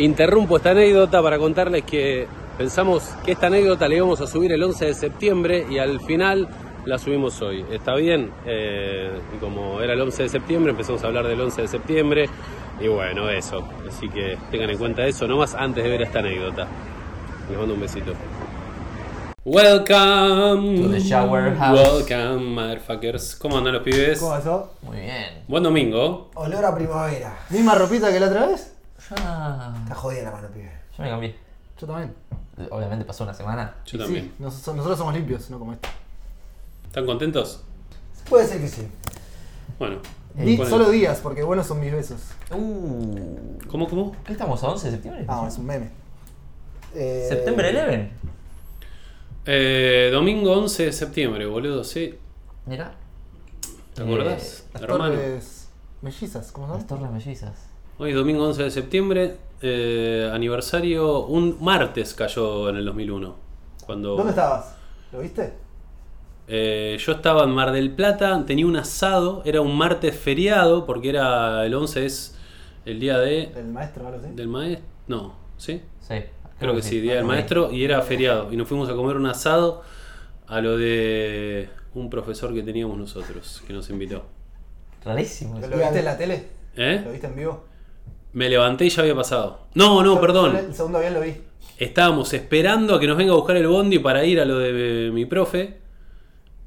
Interrumpo esta anécdota para contarles que pensamos que esta anécdota la íbamos a subir el 11 de septiembre y al final la subimos hoy. ¿Está bien? Eh, y como era el 11 de septiembre, empezamos a hablar del 11 de septiembre y bueno, eso. Así que tengan en cuenta eso nomás antes de ver esta anécdota. Les mando un besito. Welcome To the shower house. Welcome, motherfuckers. ¿Cómo andan los pibes? ¿Cómo pasó? Muy bien. Buen domingo. Olor a primavera. ¿Misma ropita que la otra vez? Ya, Está jodida la mano, pibe. yo me cambié. Yo también. Obviamente pasó una semana. Yo Y también. Sí, nos- nosotros somos limpios, no como este. ¿Están contentos? Puede ser que sí. Bueno. Di- solo días, porque buenos son mis besos. Uh, ¿Cómo, cómo? ¿Qué estamos? ¿A 11 de septiembre? Ah, es un meme. Eh, ¿Septiembre 11? Eh, domingo 11 de septiembre, boludo, sí. Mira. ¿Te acordás? Las hermano. torres mellizas, ¿cómo Las son? torres mellizas. Hoy es domingo 11 de septiembre, eh, aniversario, un martes cayó en el 2001. Cuando ¿Dónde estabas? ¿Lo viste? Eh, yo estaba en Mar del Plata, tenía un asado, era un martes feriado, porque era el 11 es el día de, ¿El maestro algo así? del maestro. No, ¿sí? Sí. Creo que sí, día del maestro, y era feriado. Y nos fuimos a comer un asado a lo de un profesor que teníamos nosotros, que nos invitó. Rarísimo. ¿Lo viste en la tele? ¿Lo ¿Eh? viste en vivo? Me levanté y ya había pasado. No, no, perdón. El segundo avión lo vi. Estábamos esperando a que nos venga a buscar el bondi para ir a lo de mi profe.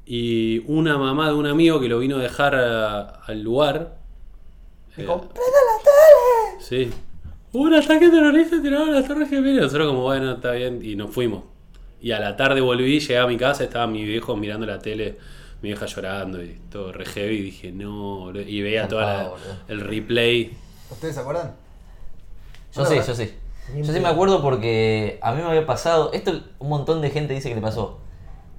Y una mamá de un amigo que lo vino a dejar a- al lugar. Dijo, eh, ¡prenda la tele! sí. Un ataque terrorista tirado a las Torres Gemelas. Nosotros, como bueno, está bien. Y nos fuimos. Y a la tarde volví, llegué a mi casa, estaba mi viejo mirando la tele, mi vieja llorando y todo re heavy. Y dije, no. Y veía todo boludo. el replay. ¿Ustedes se acuerdan? Yo sí, yo sí. Yo sí me acuerdo porque a mí me había pasado. Esto un montón de gente dice que le pasó.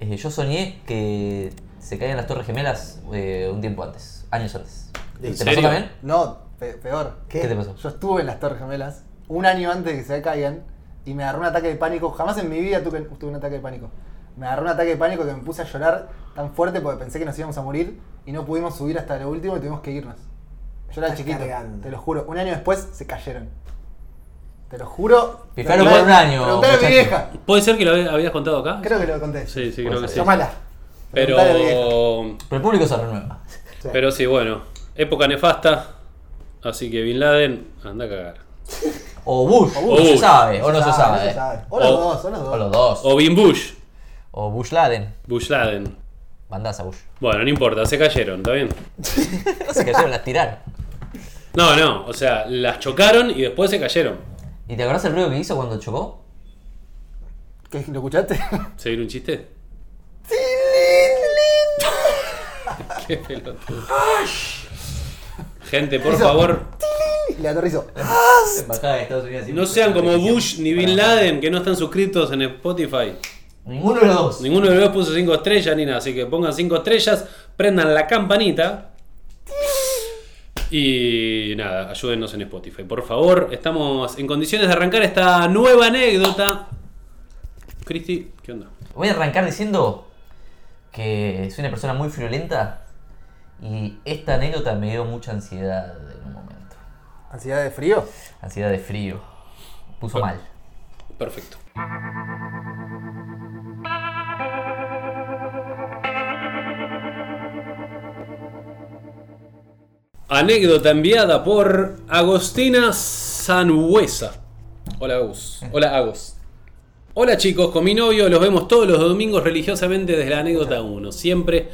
Eh, yo soñé que se caían las Torres Gemelas eh, un tiempo antes, años antes. ¿Te ¿En pasó también? No, pe- peor. ¿Qué? ¿Qué te pasó? Yo estuve en las Torres Gemelas un año antes de que se caigan y me agarró un ataque de pánico. Jamás en mi vida tuve, tuve un ataque de pánico. Me agarró un ataque de pánico que me puse a llorar tan fuerte porque pensé que nos íbamos a morir y no pudimos subir hasta lo último y tuvimos que irnos. Yo era chiquito, cargando. te lo juro. Un año después se cayeron. Te lo juro. Preguntale- por un año, a mi vieja. ¿Puede ser que lo hab- habías contado acá? Creo que lo conté. Sí, sí, creo que sí. Llamala. Pero. Pero el público se renueva. Sí. pero sí, bueno, época nefasta. Así que Bin Laden, anda a cagar. O Bush, O no Bush. se sabe, o no se sabe. O los dos, o los dos. O los dos. O Bin Bush. O Bush Laden. Bush Laden. Bandaza Bush. Bueno, no importa, se cayeron, ¿está bien? No se cayeron, las tiraron. No, no, o sea, las chocaron y después se cayeron. ¿Y te acordás el ruido que hizo cuando chocó? ¿Qué, ¿Lo escuchaste? ¿Seguir un chiste? Qué pelotudo. Gente, por favor, le aterrizó. Embajada de Estados Unidos. no sean como Bush ni Bin Laden que no están suscritos en Spotify. Ninguno de los dos. Ninguno de los dos puso 5 estrellas ni nada, así que pongan 5 estrellas, prendan la campanita. Y nada, ayúdennos en Spotify. Por favor, estamos en condiciones de arrancar esta nueva anécdota. Cristi, ¿qué onda? Voy a arrancar diciendo que soy una persona muy friolenta y esta anécdota me dio mucha ansiedad en un momento. ¿Ansiedad de frío? Ansiedad de frío. Puso mal. Perfecto. Anécdota enviada por Agostina Sanhuesa. Hola Agus. Hola Agos. Hola chicos, con mi novio los vemos todos los domingos religiosamente desde la anécdota 1. Siempre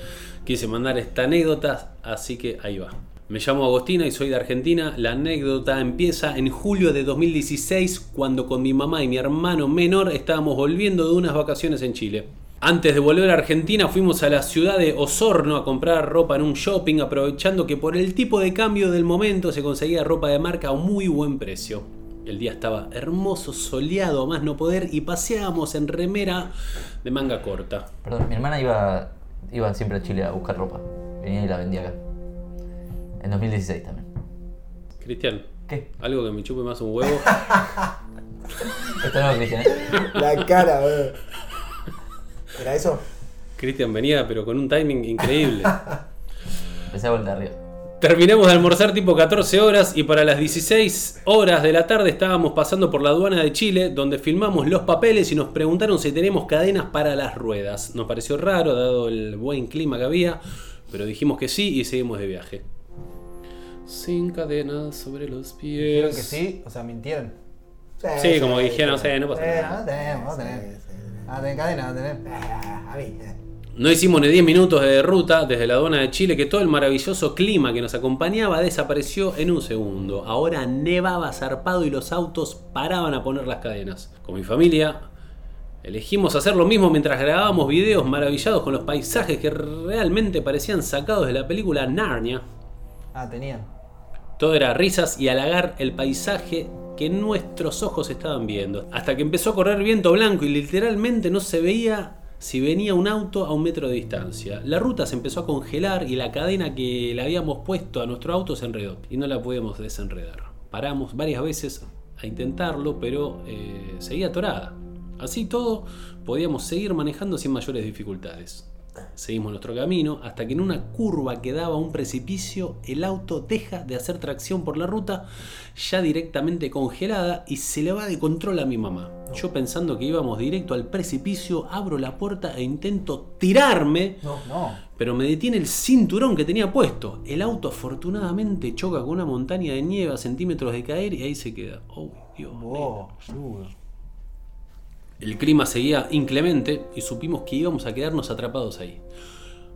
quise mandar esta anécdota, así que ahí va. Me llamo Agostina y soy de Argentina. La anécdota empieza en julio de 2016 cuando con mi mamá y mi hermano menor estábamos volviendo de unas vacaciones en Chile. Antes de volver a Argentina fuimos a la ciudad de Osorno a comprar ropa en un shopping, aprovechando que por el tipo de cambio del momento se conseguía ropa de marca a un muy buen precio. El día estaba hermoso, soleado, a más no poder, y paseábamos en remera de manga corta. Perdón, mi hermana iba, iba siempre a Chile a buscar ropa. Venía y la vendía acá. En 2016 también. Cristian, ¿Qué? algo que me chupe más un huevo. Esto no, Cristian. ¿eh? La cara, boludo. ¿Era eso? Cristian venía, pero con un timing increíble. Empecé a vuelta arriba. Terminamos de almorzar tipo 14 horas y para las 16 horas de la tarde estábamos pasando por la aduana de Chile donde filmamos los papeles y nos preguntaron si tenemos cadenas para las ruedas. Nos pareció raro dado el buen clima que había, pero dijimos que sí y seguimos de viaje. Sin cadenas sobre los pies. Dijeron que sí, o sea, mintieron. Sí, como dijeron, no sé, no pasa Eh, nada. no tenemos, no tenemos. Ah, tenés cadena, no tenés. Ah, a mí. eh. No hicimos ni 10 minutos de ruta desde la aduana de Chile que todo el maravilloso clima que nos acompañaba desapareció en un segundo. Ahora nevaba zarpado y los autos paraban a poner las cadenas. Con mi familia elegimos hacer lo mismo mientras grabábamos videos maravillados con los paisajes que realmente parecían sacados de la película Narnia. Ah, tenían. Todo era risas y halagar el paisaje que nuestros ojos estaban viendo. Hasta que empezó a correr viento blanco y literalmente no se veía si venía un auto a un metro de distancia. La ruta se empezó a congelar y la cadena que le habíamos puesto a nuestro auto se enredó y no la pudimos desenredar. Paramos varias veces a intentarlo, pero eh, seguía atorada. Así todo, podíamos seguir manejando sin mayores dificultades. Seguimos nuestro camino hasta que en una curva que daba a un precipicio el auto deja de hacer tracción por la ruta ya directamente congelada y se le va de control a mi mamá. Yo pensando que íbamos directo al precipicio, abro la puerta e intento tirarme, No, no. pero me detiene el cinturón que tenía puesto. El auto afortunadamente choca con una montaña de nieve a centímetros de caer y ahí se queda. Oh, Dios mío. El clima seguía inclemente y supimos que íbamos a quedarnos atrapados ahí.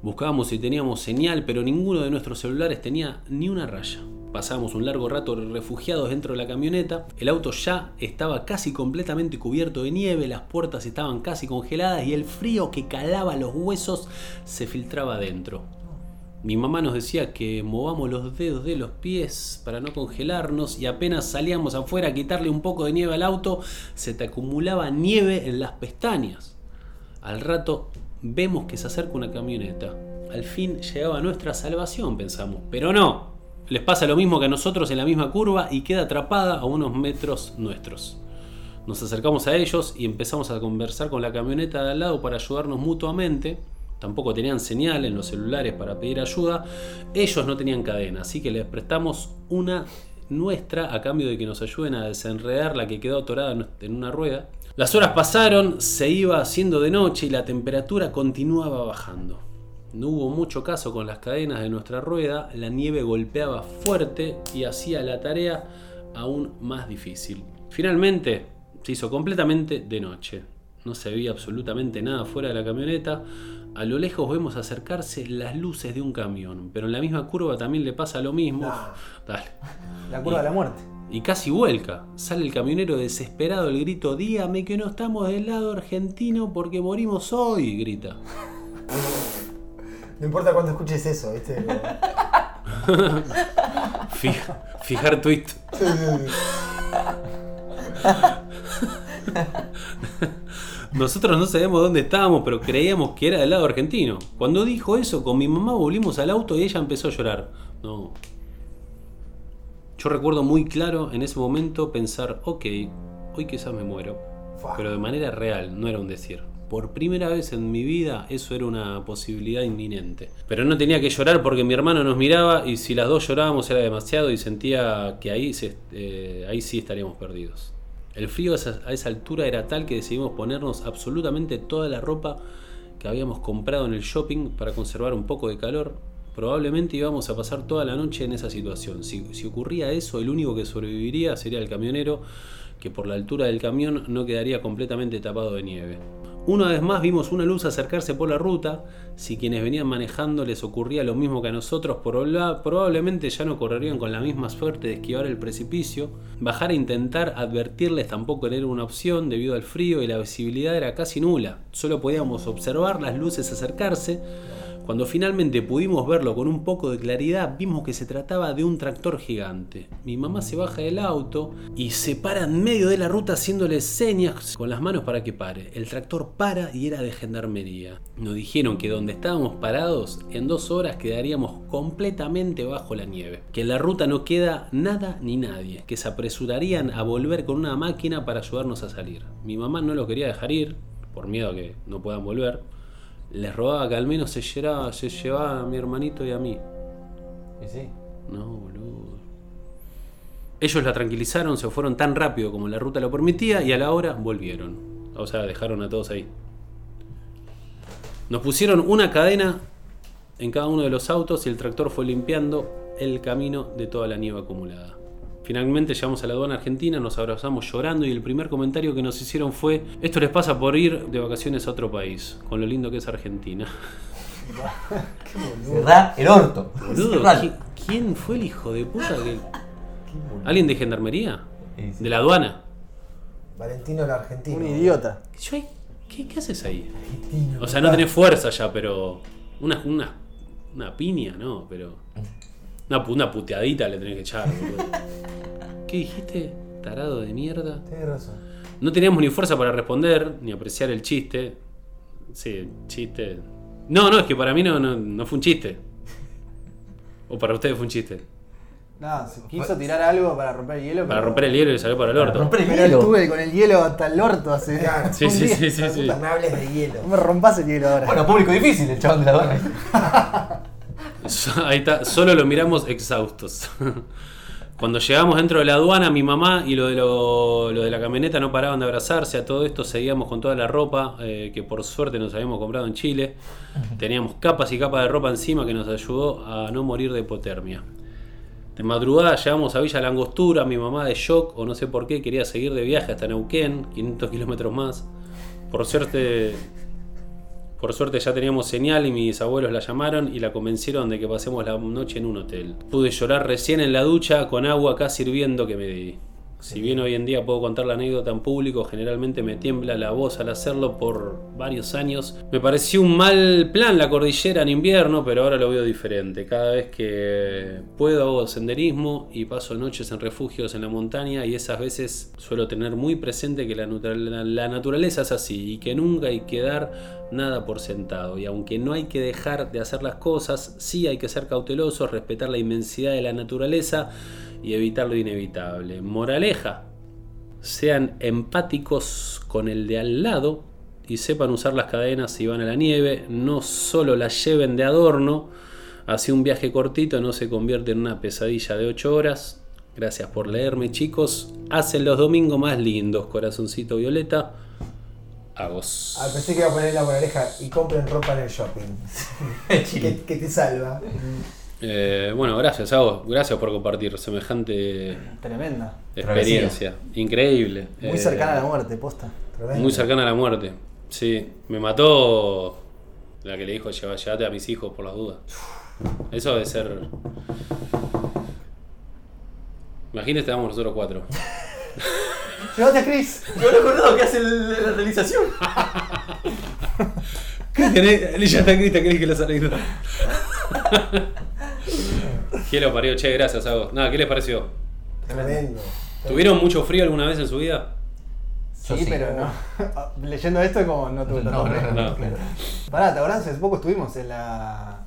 Buscábamos si teníamos señal, pero ninguno de nuestros celulares tenía ni una raya. Pasamos un largo rato refugiados dentro de la camioneta. El auto ya estaba casi completamente cubierto de nieve, las puertas estaban casi congeladas y el frío que calaba los huesos se filtraba adentro. Mi mamá nos decía que movamos los dedos de los pies para no congelarnos y apenas salíamos afuera a quitarle un poco de nieve al auto, se te acumulaba nieve en las pestañas. Al rato vemos que se acerca una camioneta. Al fin llegaba nuestra salvación, pensamos. Pero no. Les pasa lo mismo que a nosotros en la misma curva y queda atrapada a unos metros nuestros. Nos acercamos a ellos y empezamos a conversar con la camioneta de al lado para ayudarnos mutuamente. Tampoco tenían señal en los celulares para pedir ayuda. Ellos no tenían cadena, así que les prestamos una nuestra a cambio de que nos ayuden a desenredar la que quedó atorada en una rueda. Las horas pasaron, se iba haciendo de noche y la temperatura continuaba bajando. No hubo mucho caso con las cadenas de nuestra rueda, la nieve golpeaba fuerte y hacía la tarea aún más difícil. Finalmente se hizo completamente de noche. No se veía absolutamente nada fuera de la camioneta. A lo lejos vemos acercarse las luces de un camión, pero en la misma curva también le pasa lo mismo. Dale. La curva de la muerte. Y casi vuelca. Sale el camionero desesperado, el grito, dígame que no estamos del lado argentino porque morimos hoy, grita. No importa cuándo escuches eso, ¿viste? Fija- fijar tweet. Nosotros no sabíamos dónde estábamos, pero creíamos que era del lado argentino. Cuando dijo eso, con mi mamá volvimos al auto y ella empezó a llorar. No. Yo recuerdo muy claro en ese momento pensar, ok, hoy quizás me muero. Pero de manera real, no era un decir. Por primera vez en mi vida eso era una posibilidad inminente. Pero no tenía que llorar porque mi hermano nos miraba y si las dos llorábamos era demasiado y sentía que ahí, se- eh, ahí sí estaríamos perdidos. El frío a esa, altura era tal que decidimos ponernos absolutamente toda la ropa que habíamos comprado en el shopping para conservar un poco de calor. Probablemente íbamos a pasar toda la noche en esa situación. Si, si ocurría eso, el único que sobreviviría sería el camionero, que por la altura del camión no quedaría completamente tapado de nieve. Una vez más vimos una luz acercarse por la ruta. Si quienes venían manejando les ocurría lo mismo que a nosotros, proba- probablemente ya no correrían con la misma suerte de esquivar el precipicio. Bajar e intentar advertirles tampoco era una opción debido al frío y la visibilidad era casi nula. Solo podíamos observar las luces acercarse. Cuando finalmente pudimos verlo con un poco de claridad, vimos que se trataba de un tractor gigante. Mi mamá se baja del auto y se para en medio de la ruta haciéndole señas con las manos para que pare. El tractor para y era de gendarmería. Nos dijeron que donde estábamos parados, en dos horas quedaríamos completamente bajo la nieve. Que en la ruta no queda nada ni nadie. Que se apresurarían a volver con una máquina para ayudarnos a salir. Mi mamá no lo quería dejar ir, por miedo a que no puedan volver les rogaba que al menos se llevara, se llevara a mi hermanito y a mí. Y sí. No, boludo. Ellos la tranquilizaron, se fueron tan rápido como la ruta lo permitía y a la hora volvieron. O sea, dejaron a todos ahí. Nos pusieron una cadena en cada uno de los autos y el tractor fue limpiando el camino de toda la nieve acumulada. Finalmente llegamos a la aduana argentina, nos abrazamos llorando y el primer comentario que nos hicieron fue, esto les pasa por ir de vacaciones a otro país, con lo lindo que es Argentina. ¿Verdad? El orto. Boludo, Cerralo. ¿qui- ¿quién fue el hijo de puta que... ¿Alguien de gendarmería? ¿De la aduana? Valentino el argentino. Un idiota. Yo, ¿qué, qué haces ahí? O sea, no tenés fuerza ya, pero... Una, una, una piña, no, pero... Una, una puteadita le tenés que echar, boludo. ¿Qué dijiste? Tarado de mierda. Tienes razón. No teníamos ni fuerza para responder, ni apreciar el chiste. Sí, chiste. No, no, es que para mí no, no, no fue un chiste. O para ustedes fue un chiste. No, se quiso tirar algo para romper el hielo. Para pero- romper el hielo y salió para el orto. Romper el Pero hielo. estuve con el hielo hasta el orto hace. Claro. Sí, un sí, día. sí, sí, sí. Puta, me hables de hielo. No me rompas el hielo ahora. Bueno, público difícil el chabón de la aduana. Ahí está, solo lo miramos exhaustos. Cuando llegamos dentro de la aduana, mi mamá y lo de, lo, lo de la camioneta no paraban de abrazarse. A todo esto seguíamos con toda la ropa eh, que por suerte nos habíamos comprado en Chile. Teníamos capas y capas de ropa encima que nos ayudó a no morir de hipotermia. De madrugada llegamos a Villa Langostura, mi mamá de shock o no sé por qué quería seguir de viaje hasta Neuquén, 500 kilómetros más. Por suerte, por suerte ya teníamos señal y mis abuelos la llamaron y la convencieron de que pasemos la noche en un hotel. Pude llorar recién en la ducha con agua casi hirviendo que me di. Si bien hoy en día puedo contar la anécdota en público, generalmente me tiembla la voz al hacerlo por varios años. Me pareció un mal plan la cordillera en invierno, pero ahora lo veo diferente. Cada vez que puedo hago senderismo y paso noches en refugios en la montaña y esas veces suelo tener muy presente que la, natural- la naturaleza es así y que nunca hay que dar nada por sentado. Y aunque no hay que dejar de hacer las cosas, sí hay que ser cautelosos, respetar la inmensidad de la naturaleza y evitar lo inevitable. Moraleja, sean empáticos con el de al lado y sepan usar las cadenas si van a la nieve, no solo las lleven de adorno, así un viaje cortito no se convierte en una pesadilla de 8 horas. Gracias por leerme chicos, hacen los domingos más lindos, corazoncito violeta. A vos. Ah, pensé que iba a poner la moraleja y compren ropa en el shopping. que, que te salva. Eh, bueno, gracias a vos, gracias por compartir semejante Tremenda. experiencia, increíble. Muy Eh, cercana a la muerte, posta. Tremendo. Muy cercana a la muerte. Sí, me mató la que le dijo "Lleva- llévate a mis hijos por las dudas. Eso debe ser. Imagínate, estamos nosotros cuatro. ¡Llévate a Chris! Yo no acordado que hace la realización. Cristian, está Cristian, ¿querés que lo salga? ¿Qué lo parió? Che, gracias a vos. Nada, ¿qué les pareció? Tremendo. ¿Tuvieron mucho frío alguna vez en su vida? Sí, sí. pero no. Leyendo esto como no tuve tanto No, no, frío. no. Pará, ¿te acordás? Hace poco estuvimos en la.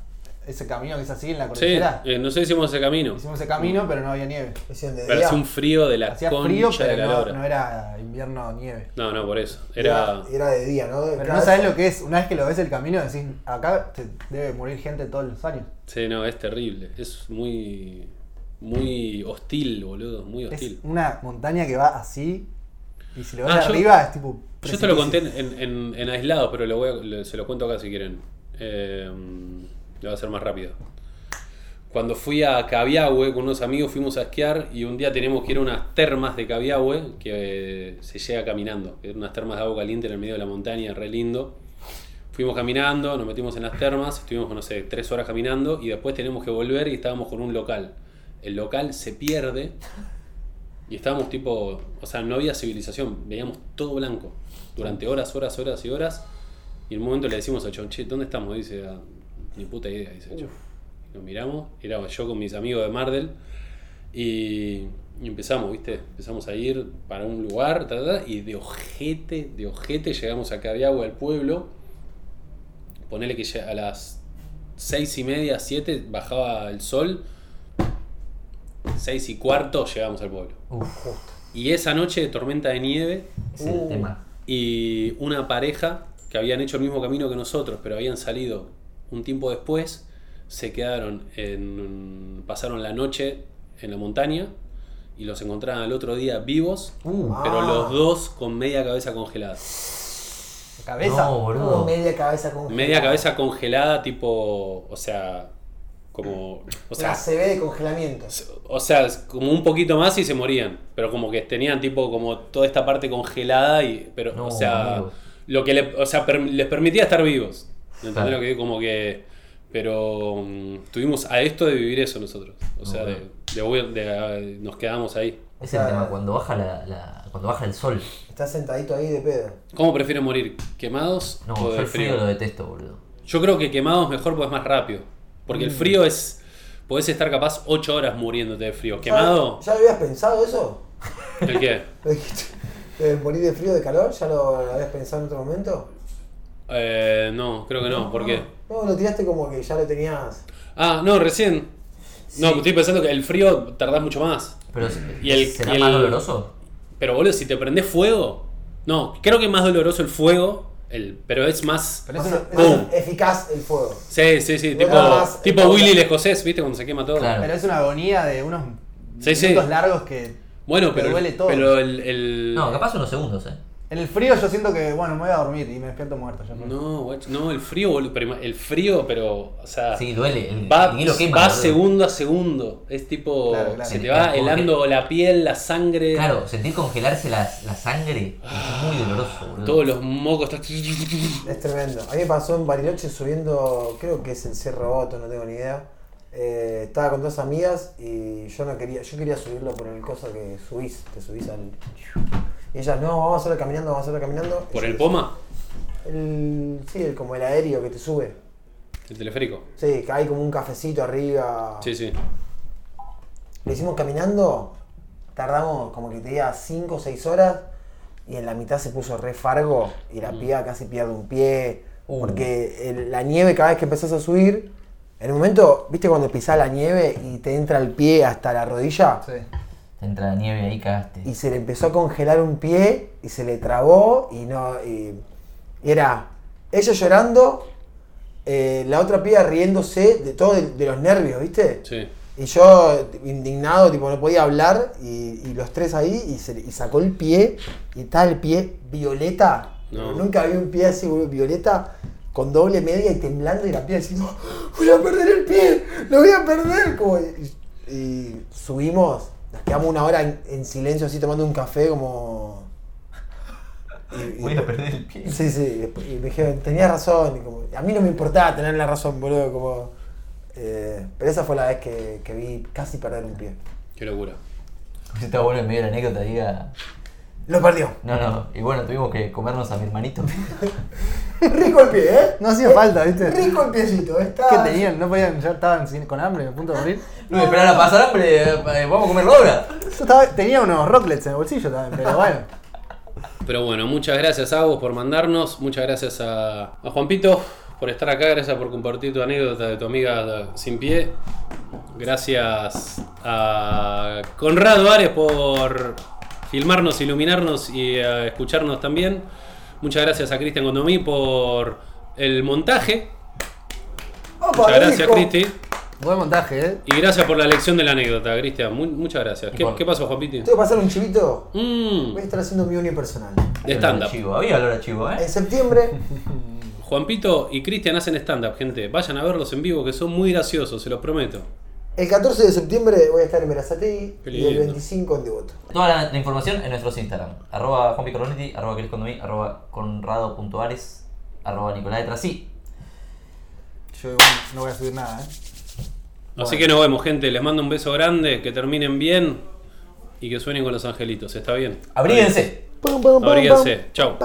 Ese camino que es así en la Sí, cordillera. eh, no sé si hicimos ese camino. Hicimos ese camino, pero no había nieve. Pero hacía un frío de la Hacía concha frío, de pero la no, era invierno nieve. No, no, por eso. Era. Era, era de día, ¿no? Pero no sabes lo que es. Una vez que lo ves el camino, decís, acá te debe morir gente todos los años. Sí, no, es terrible. Es muy. Muy hostil, boludo. Muy Es hostil. una montaña que va así. Y si lo ves Ah, yo- arriba, es tipo. Yo te lo conté en, en, en aislado, pero lo voy a- le- se lo cuento acá si quieren. Eh, lo voy a hacer más rápido. cuando fui a Cabiahue con unos amigos fuimos a esquiar y un día teníamos que ir a unas termas de Cabiahue que eh, se llega caminando, eran unas termas de agua caliente en el medio de la montaña, re lindo. Fuimos caminando, nos metimos en las termas, estuvimos, no sé, tres horas caminando y después tenemos que volver y estábamos con un local. El local se pierde y estábamos tipo, o sea, no había civilización, veíamos todo blanco durante horas, horas, horas y horas. Y en un momento le decimos a Chon, che, ¿dónde estamos? Dice, "Ah, ni puta idea, dice Chon. Y Nos miramos, era yo con mis amigos de Mardel y, y empezamos, ¿viste? Empezamos a ir para un lugar, ta, ta, ta, y de ojete, de ojete llegamos a Cabiagua, al pueblo. Ponele que a las seis y media, siete, bajaba el sol. Seis y cuarto llegamos al pueblo. Uf, Y esa noche de tormenta de nieve es el Uh. tema. y una pareja que habían hecho el mismo camino que nosotros, pero habían salido un tiempo después, se quedaron en pasaron la noche en la montaña y los encontraron al otro día vivos, Uh, pero Ah. los dos con media cabeza congelada. Cabeza. no, boludo. media cabeza con Media cabeza congelada tipo, o sea, como o sea, sea, se ve de congelamiento. o sea, como un poquito más y se morían, pero como que tenían tipo como toda esta parte congelada y pero No, o sea, amigo. lo que le- o sea, per- les permitía estar vivos. ¿Entendés Claro. lo que digo? Como que pero mm, tuvimos a esto de vivir eso nosotros. O sea, de, de huir- de- ah, nos quedamos ahí. Es el tema, cuando baja la, la- cuando baja el sol. Estás sentadito ahí de pedo. ¿Cómo prefieren morir? ¿Quemados No, o yo de el frío frío? lo detesto, boludo. Yo creo que quemados mejor porque es más rápido. Porque Mm. el frío es podés estar capaz 8 horas muriéndote de frío. ¿Quemado? ¿Ya, ¿Ya habías pensado eso? ¿El qué? ¿De morir de frío, de calor? ¿Ya lo habías pensado en otro momento? Eh, no, creo que no. ¿Por qué? No, lo tiraste como que ya lo tenías. Ah, no, recién. No, estoy pensando que el frío tardás mucho más. Pero Y el- ¿será y el- más doloroso? Pero boludo, si te prendés fuego. No, creo que es más doloroso el fuego, el, pero es más. Pero eficaz el fuego. Sí, sí, sí, tipo, más- tipo Willy el escocés, ¿viste? Cuando se quema todo. Claro. Pero es una agonía de unos Sí, sí. minutos largos que Bueno, te pero, duele todo. pero el, el- No, capaz unos segundos, eh. En el frío yo siento que, bueno, me voy a dormir y me despierto muerto. Ya, No, guacho, no, el frío, boludo, pero el frío, pero, o sea, Sí, duele. El, va, el hielo quema. va boludo. segundo a segundo. Es tipo, Claro, claro. se te va helando la piel, la sangre, Claro, sentir congelarse la, la sangre es muy doloroso, boludo. todos los mocos. están- Es tremendo. A mí me pasó en Bariloche subiendo, creo que es el Cerro Otto, no tengo ni idea. Eh, estaba con dos amigas y yo no quería, yo quería subirlo por el coso que subís, te subís al. Y ellas, no, vamos a hacerlo caminando, vamos a hacerlo caminando. ¿Por el poma? El, sí, el, como el aéreo que te sube. El teleférico. Sí, que hay como un cafecito arriba. Sí, sí. Lo hicimos caminando, tardamos como que te diga 5 o 6 horas y en la mitad se puso re fargo y la piba casi pierde un pie. Uh. Porque el- la nieve cada vez que empezás a subir, en un momento, ¿viste cuando pisás la nieve y te entra el pie hasta la rodilla? Sí. Te entra la nieve ahí, cagaste. Y se le empezó a congelar un pie y se le trabó y no. Y, y era ella llorando, eh, la otra piba riéndose de todo, de, de los nervios, ¿viste? Sí. Y yo indignado, tipo, no podía hablar, y, y los tres ahí, y, se, y sacó el pie, y estaba el pie violeta. No. Nunca vi un pie así, violeta, con doble media y temblando, y la piba diciendo, voy a perder el pie, lo voy a perder. Como, y, y subimos, quedamos una hora en, en silencio así tomando un café, como... y- y- Voy a perder el pie. Sí, sí, y me dijeron, tenías razón. y como- a mí no me importaba tener la razón, boludo. Como, eh, pero esa fue la vez que, que vi casi perder un pie. Qué locura. Está bueno en medio de la anécdota diga. Lo perdió. No, no. Y bueno, tuvimos que comernos a mi hermanito. Rico el pie, ¿eh? No hacía falta, ¿viste? Rico el piecito. Está... ¿Qué tenían? ¿No podían? ¿Ya estaban sin- con hambre, a punto de morir? No me esperan a pasar hambre. eh, Vamos a comerlo ahora. Yo estaba- tenía unos rocklets en el bolsillo también, pero bueno. Pero bueno, muchas gracias a vos por mandarnos, muchas gracias a, a Juanpito por estar acá, gracias por compartir tu anécdota de tu amiga sin pie. Gracias a Conrado Ares por filmarnos, iluminarnos y eh, escucharnos también. Muchas gracias a Cristian Condomí por el montaje. Opa, Muchas gracias. Cristi. Buen montaje, ¿eh? Y gracias por la lección de la anécdota, Cristian. Mu- muchas gracias. ¿Qué, pasó, Juanpiti? ¿Tengo que pasar un chivito? Mm, Voy a estar haciendo mi unipersonal. de stand-up. Chivo. Había olor a chivo, ¿eh? En septiembre, Juanpito y Cristian hacen stand-up, gente. Vayan a verlos en vivo, que son muy graciosos, se los prometo. El 14 de septiembre voy a estar en Verazategui Qué y el lindo. 25 en Devoto. Toda la, la información en nuestros Instagram. Arroba Juanpi Coronetti, arroba Cris Condomí, arroba Conrado.ares, arroba Nicolás de Trasí. Yo igual no voy a subir nada, ¿eh? Así que nos vemos, gente. Les mando un beso grande. Que terminen bien. Y que suenen con los angelitos. ¿Está bien? Abríguense. Pam, pam, pam, Abríguense. Chau.